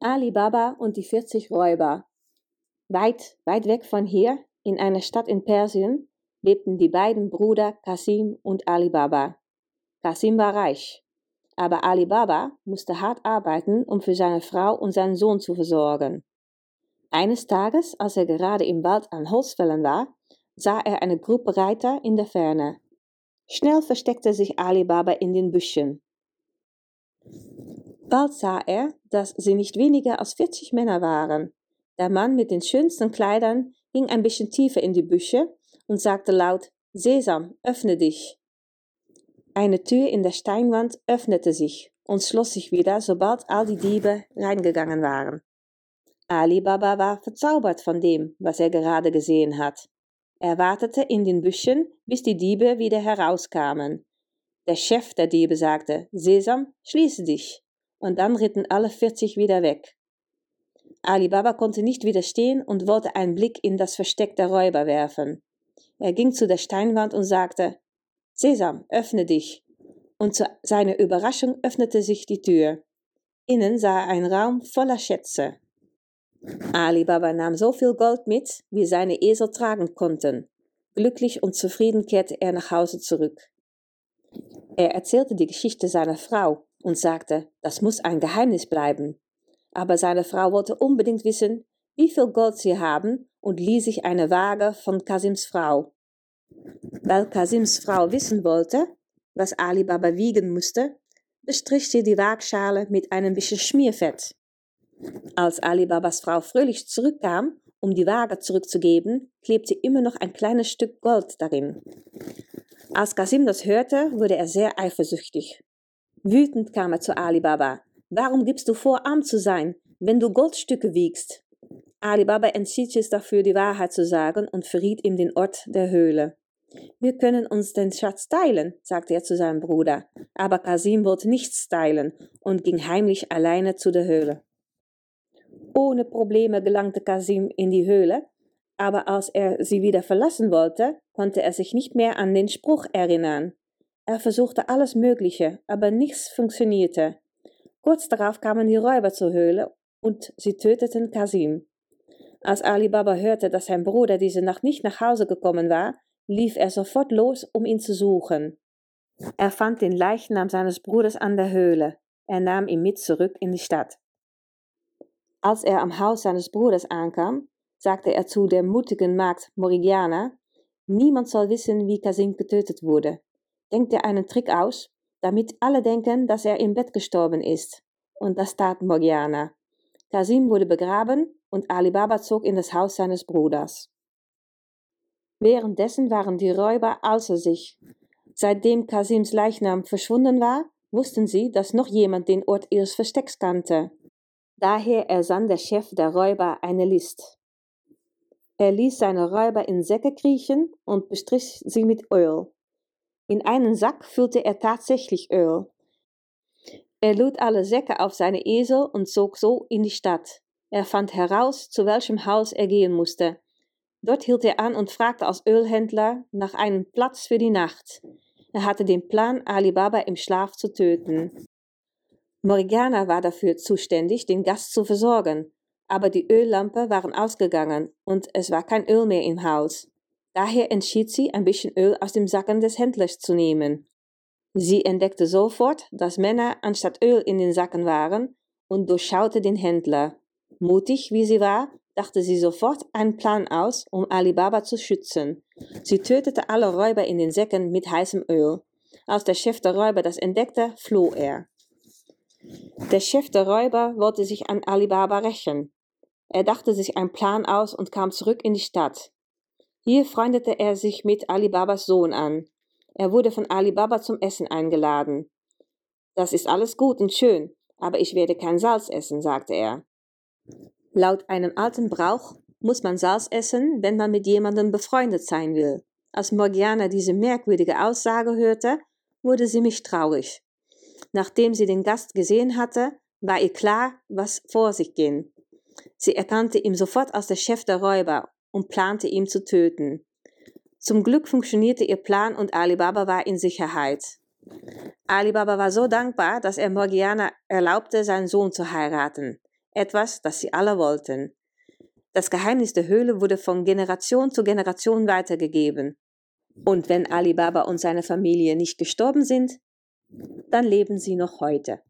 Ali Baba und die 40 Räuber. Weit, weit weg von hier, in einer Stadt in Persien, lebten die beiden Brüder Kasim und Ali Baba. Kasim war reich, aber Ali Baba musste hart arbeiten, um für seine Frau und seinen Sohn zu versorgen. Eines Tages, als er gerade im Wald an Holzfällen war, sah er eine Gruppe Reiter in der Ferne. Schnell versteckte sich Ali Baba in den Büschen. Bald sah er, dass sie nicht weniger als 40 Männer waren. Der Mann mit den schönsten Kleidern ging ein bisschen tiefer in die Büsche und sagte laut, Sesam, öffne dich. Eine Tür in der Steinwand öffnete sich und schloss sich wieder, sobald all die Diebe reingegangen waren. Ali Baba war verzaubert von dem, was er gerade gesehen hat. Er wartete in den Büschen, bis die Diebe wieder herauskamen. Der Chef der Diebe sagte, Sesam, schließe dich und dann ritten alle 40 wieder weg. Ali Baba konnte nicht widerstehen und wollte einen Blick in das Versteck der Räuber werfen. Er ging zu der Steinwand und sagte, Sesam, öffne dich. Und zu seiner Überraschung öffnete sich die Tür. Innen sah er einen Raum voller Schätze. Ali Baba nahm so viel Gold mit, wie seine Esel tragen konnten. Glücklich und zufrieden kehrte er nach Hause zurück. Er erzählte die Geschichte seiner Frau, und sagte, das muss ein Geheimnis bleiben. Aber seine Frau wollte unbedingt wissen, wie viel Gold sie haben und ließ sich eine Waage von Kasims Frau. Weil Kasims Frau wissen wollte, was Ali Baba wiegen musste, bestrich sie die Waagschale mit einem bisschen Schmierfett. Als Ali Babas Frau fröhlich zurückkam, um die Waage zurückzugeben, klebte immer noch ein kleines Stück Gold darin. Als Kasim das hörte, wurde er sehr eifersüchtig Wütend kam er zu Ali Baba. Warum gibst du vor, arm zu sein, wenn du Goldstücke wiegst? Ali Baba entschied sich dafür, die Wahrheit zu sagen und verriet ihm den Ort der Höhle. Wir können uns den Schatz teilen, sagte er zu seinem Bruder. Aber Kasim wollte nichts teilen und ging heimlich alleine zu der Höhle. Ohne Probleme gelangte Kasim in die Höhle, aber als er sie wieder verlassen wollte, konnte er sich nicht mehr an den Spruch erinnern. Er versuchte alles Mögliche, aber nichts funktionierte. Kurz darauf kamen die Räuber zur Höhle und sie töteten Kasim. Als Ali Baba hörte, dass sein Bruder diese Nacht nicht nach Hause gekommen war, lief er sofort los, um ihn zu suchen. Er fand den Leichnam seines Bruders an der Höhle. Er nahm ihn mit zurück in die Stadt. Als er am Haus seines Bruders ankam, sagte er zu der mutigen Magd Morigiana, niemand soll wissen, wie Kasim getötet wurde denkt er einen Trick aus, damit alle denken, dass er im Bett gestorben ist. Und das tat Morgiana. Kasim wurde begraben und Ali Baba zog in das Haus seines Bruders. Währenddessen waren die Räuber außer sich. Seitdem Kasims Leichnam verschwunden war, wussten sie, dass noch jemand den Ort ihres Verstecks kannte. Daher ersann der Chef der Räuber eine List. Er ließ seine Räuber in Säcke kriechen und bestrich sie mit Öl. In einen Sack füllte er tatsächlich Öl. Er lud alle Säcke auf seine Esel und zog so in die Stadt. Er fand heraus, zu welchem Haus er gehen musste. Dort hielt er an und fragte als Ölhändler nach einem Platz für die Nacht. Er hatte den Plan, Ali Baba im Schlaf zu töten. Morgana war dafür zuständig, den Gast zu versorgen, aber die Öllampe waren ausgegangen und es war kein Öl mehr im Haus. Daher entschied sie, ein bisschen Öl aus dem Sacken des Händlers zu nehmen. Sie entdeckte sofort, dass Männer anstatt Öl in den Sacken waren und durchschaute den Händler. Mutig wie sie war, dachte sie sofort einen Plan aus, um Ali Baba zu schützen. Sie tötete alle Räuber in den Säcken mit heißem Öl. Als der Chef der Räuber das entdeckte, floh er. Der Chef der Räuber wollte sich an Ali Baba rächen. Er dachte sich einen Plan aus und kam zurück in die Stadt. Hier freundete er sich mit Ali Babas Sohn an. Er wurde von Ali Baba zum Essen eingeladen. Das ist alles gut und schön, aber ich werde kein Salz essen, sagte er. Laut einem alten Brauch muss man Salz essen, wenn man mit jemandem befreundet sein will. Als Morgiana diese merkwürdige Aussage hörte, wurde sie misstrauisch. Nachdem sie den Gast gesehen hatte, war ihr klar, was vor sich ging. Sie erkannte ihn sofort als der Chef der Räuber und plante ihn zu töten. Zum Glück funktionierte ihr Plan und Alibaba war in Sicherheit. Alibaba war so dankbar, dass er Morgiana erlaubte, seinen Sohn zu heiraten. etwas, das sie alle wollten. Das Geheimnis der Höhle wurde von Generation zu Generation weitergegeben. Und wenn Ali Baba und seine Familie nicht gestorben sind, dann leben sie noch heute.